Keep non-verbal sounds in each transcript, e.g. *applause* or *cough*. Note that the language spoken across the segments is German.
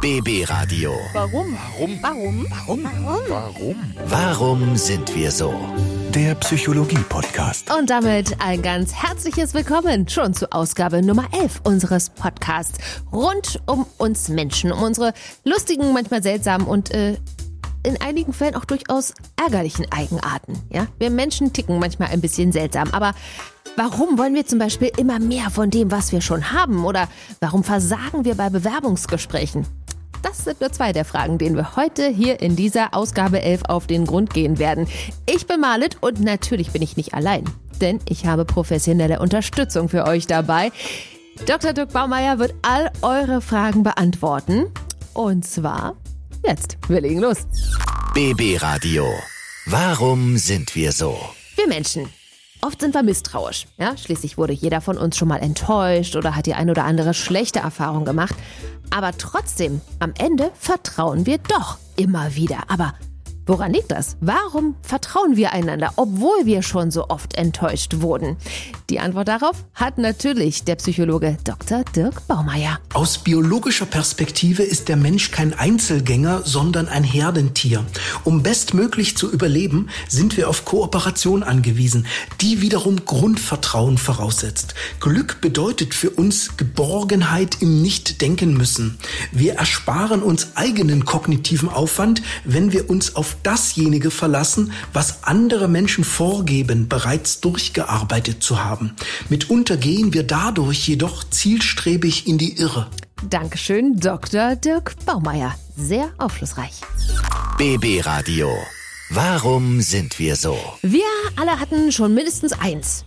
BB Radio. Warum? Warum? Warum? Warum? Warum? Warum sind wir so? Der Psychologie-Podcast. Und damit ein ganz herzliches Willkommen schon zu Ausgabe Nummer 11 unseres Podcasts rund um uns Menschen, um unsere lustigen, manchmal seltsamen und äh, in einigen Fällen auch durchaus ärgerlichen Eigenarten. Ja, wir Menschen ticken manchmal ein bisschen seltsam, aber Warum wollen wir zum Beispiel immer mehr von dem, was wir schon haben? Oder warum versagen wir bei Bewerbungsgesprächen? Das sind nur zwei der Fragen, denen wir heute hier in dieser Ausgabe 11 auf den Grund gehen werden. Ich bin Marlet und natürlich bin ich nicht allein, denn ich habe professionelle Unterstützung für euch dabei. Dr. Dirk Baumeier wird all eure Fragen beantworten. Und zwar jetzt. Wir legen los. BB Radio. Warum sind wir so? Wir Menschen Oft sind wir misstrauisch. Ja? Schließlich wurde jeder von uns schon mal enttäuscht oder hat die ein oder andere schlechte Erfahrung gemacht. Aber trotzdem, am Ende vertrauen wir doch immer wieder. Aber Woran liegt das? Warum vertrauen wir einander, obwohl wir schon so oft enttäuscht wurden? Die Antwort darauf hat natürlich der Psychologe Dr. Dirk Baumeier. Aus biologischer Perspektive ist der Mensch kein Einzelgänger, sondern ein Herdentier. Um bestmöglich zu überleben, sind wir auf Kooperation angewiesen, die wiederum Grundvertrauen voraussetzt. Glück bedeutet für uns Geborgenheit im Nicht-Denken müssen. Wir ersparen uns eigenen kognitiven Aufwand, wenn wir uns auf dasjenige verlassen, was andere Menschen vorgeben, bereits durchgearbeitet zu haben. Mitunter gehen wir dadurch jedoch zielstrebig in die Irre. Dankeschön, Dr. Dirk Baumeier. Sehr aufschlussreich. BB Radio. Warum sind wir so? Wir alle hatten schon mindestens eins.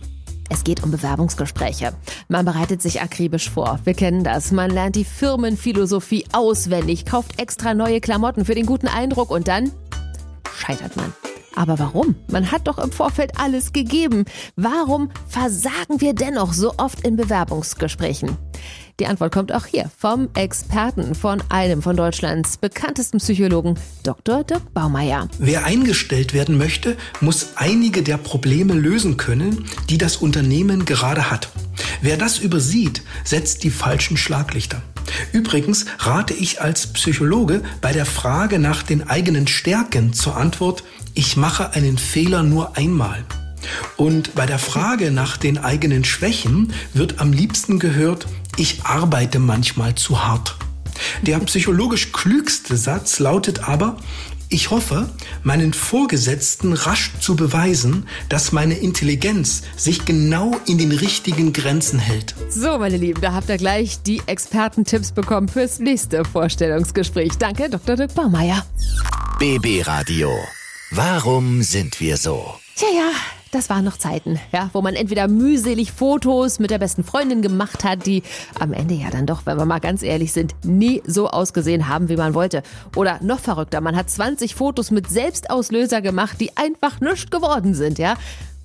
Es geht um Bewerbungsgespräche. Man bereitet sich akribisch vor. Wir kennen das. Man lernt die Firmenphilosophie auswendig, kauft extra neue Klamotten für den guten Eindruck und dann scheitert man. Aber warum? Man hat doch im Vorfeld alles gegeben. Warum versagen wir dennoch so oft in Bewerbungsgesprächen? Die Antwort kommt auch hier vom Experten von einem von Deutschlands bekanntesten Psychologen, Dr. Dirk Baumeier. Wer eingestellt werden möchte, muss einige der Probleme lösen können, die das Unternehmen gerade hat. Wer das übersieht, setzt die falschen Schlaglichter. Übrigens rate ich als Psychologe bei der Frage nach den eigenen Stärken zur Antwort, ich mache einen Fehler nur einmal. Und bei der Frage nach den eigenen Schwächen wird am liebsten gehört, ich arbeite manchmal zu hart. Der psychologisch klügste Satz lautet aber, ich hoffe, meinen Vorgesetzten rasch zu beweisen, dass meine Intelligenz sich genau in den richtigen Grenzen hält. So, meine Lieben, da habt ihr gleich die Expertentipps bekommen fürs nächste Vorstellungsgespräch. Danke, Dr. Dirk Baumeier. BB Radio. Warum sind wir so? Tja, ja, das waren noch Zeiten, ja, wo man entweder mühselig Fotos mit der besten Freundin gemacht hat, die am Ende ja dann doch, wenn wir mal ganz ehrlich sind, nie so ausgesehen haben, wie man wollte. Oder noch verrückter, man hat 20 Fotos mit Selbstauslöser gemacht, die einfach nichts geworden sind, ja.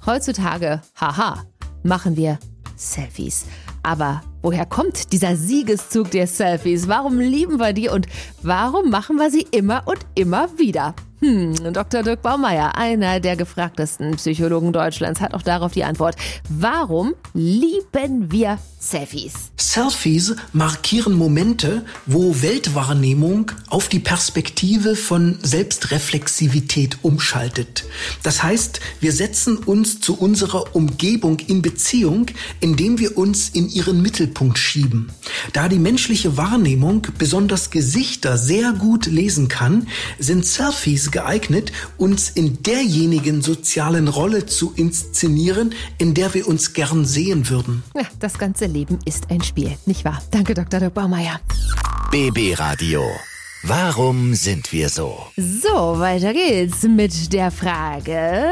Heutzutage, haha, machen wir Selfies. Aber woher kommt dieser Siegeszug der Selfies? Warum lieben wir die und warum machen wir sie immer und immer wieder? Hm, Dr. Dirk Baumeier, einer der gefragtesten Psychologen Deutschlands, hat auch darauf die Antwort. Warum lieben wir Selfies? Selfies markieren Momente, wo Weltwahrnehmung auf die Perspektive von Selbstreflexivität umschaltet. Das heißt, wir setzen uns zu unserer Umgebung in Beziehung, indem wir uns in ihren Mittelpunkt schieben. Da die menschliche Wahrnehmung besonders Gesichter sehr gut lesen kann, sind Selfies geeignet, uns in derjenigen sozialen Rolle zu inszenieren, in der wir uns gern sehen würden. Ja, das ganze Leben ist ein Spiel, nicht wahr? Danke, Dr. Baumeier. BB Radio. Warum sind wir so? So, weiter geht's mit der Frage,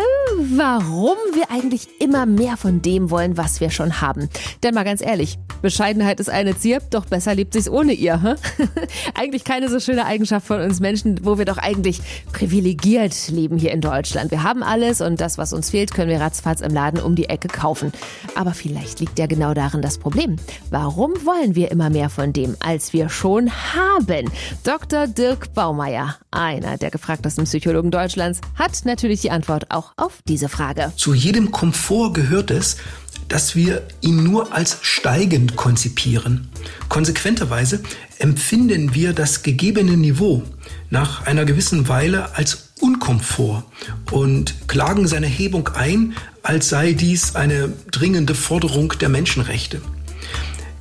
warum wir eigentlich immer mehr von dem wollen, was wir schon haben. Denn mal ganz ehrlich, Bescheidenheit ist eine Zier, doch besser lebt sich's ohne ihr. Hm? *laughs* eigentlich keine so schöne Eigenschaft von uns Menschen, wo wir doch eigentlich privilegiert leben hier in Deutschland. Wir haben alles und das, was uns fehlt, können wir ratzfatz im Laden um die Ecke kaufen. Aber vielleicht liegt ja genau darin das Problem. Warum wollen wir immer mehr von dem, als wir schon haben? Dr. Dirk Baumeier, einer der gefragtesten Psychologen Deutschlands, hat natürlich die Antwort auch auf diese Frage. Zu jedem Komfort gehört es, dass wir ihn nur als steigend konzipieren. Konsequenterweise empfinden wir das gegebene Niveau nach einer gewissen Weile als Unkomfort und klagen seine Hebung ein, als sei dies eine dringende Forderung der Menschenrechte.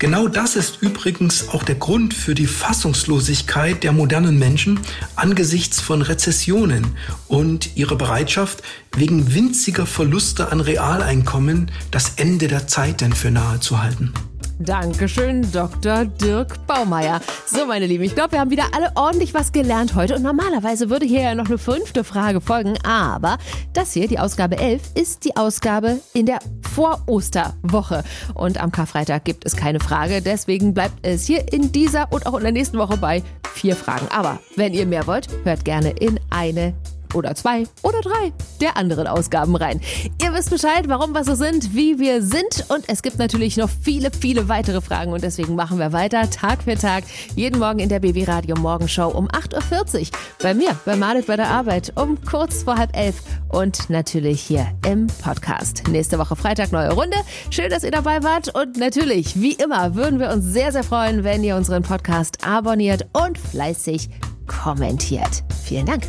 Genau das ist übrigens auch der Grund für die Fassungslosigkeit der modernen Menschen angesichts von Rezessionen und ihre Bereitschaft, wegen winziger Verluste an Realeinkommen das Ende der Zeiten für nahe zu halten. Dankeschön, Dr. Dirk Baumeier. So, meine Lieben, ich glaube, wir haben wieder alle ordentlich was gelernt heute. Und normalerweise würde hier ja noch eine fünfte Frage folgen. Aber das hier, die Ausgabe 11, ist die Ausgabe in der Vor-Osterwoche. Und am Karfreitag gibt es keine Frage. Deswegen bleibt es hier in dieser und auch in der nächsten Woche bei vier Fragen. Aber wenn ihr mehr wollt, hört gerne in eine oder zwei oder drei der anderen Ausgaben rein. Ihr wisst Bescheid, warum wir so sind, wie wir sind und es gibt natürlich noch viele, viele weitere Fragen und deswegen machen wir weiter Tag für Tag, jeden Morgen in der BB Radio Morgenshow um 8.40 Uhr. Bei mir, bei Malet bei der Arbeit um kurz vor halb elf und natürlich hier im Podcast. Nächste Woche Freitag neue Runde. Schön, dass ihr dabei wart und natürlich, wie immer, würden wir uns sehr, sehr freuen, wenn ihr unseren Podcast abonniert und fleißig kommentiert. Vielen Dank.